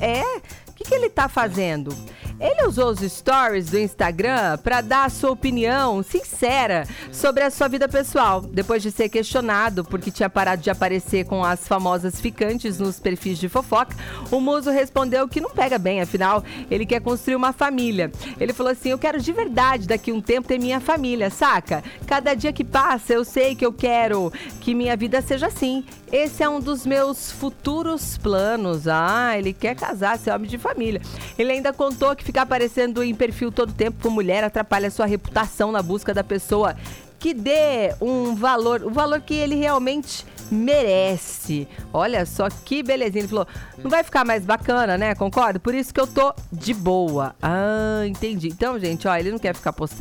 É, o que, que ele tá fazendo? Ele usou os stories do Instagram para dar a sua opinião sincera sobre a sua vida pessoal, depois de ser questionado porque tinha parado de aparecer com as famosas ficantes nos perfis de fofoca. O muso respondeu que não pega bem, afinal, ele quer construir uma família. Ele falou assim: "Eu quero de verdade daqui um tempo ter minha família, saca? Cada dia que passa, eu sei que eu quero que minha vida seja assim. Esse é um dos meus futuros planos. Ah, ele quer casar, ser homem de família. Ele ainda contou que ficar aparecendo em perfil todo tempo com mulher atrapalha sua reputação na busca da pessoa que dê um valor, o valor que ele realmente merece. Olha só que belezinha. Ele falou: não vai ficar mais bacana, né? Concordo? Por isso que eu tô de boa. Ah, entendi. Então, gente, ó, ele não quer ficar postando.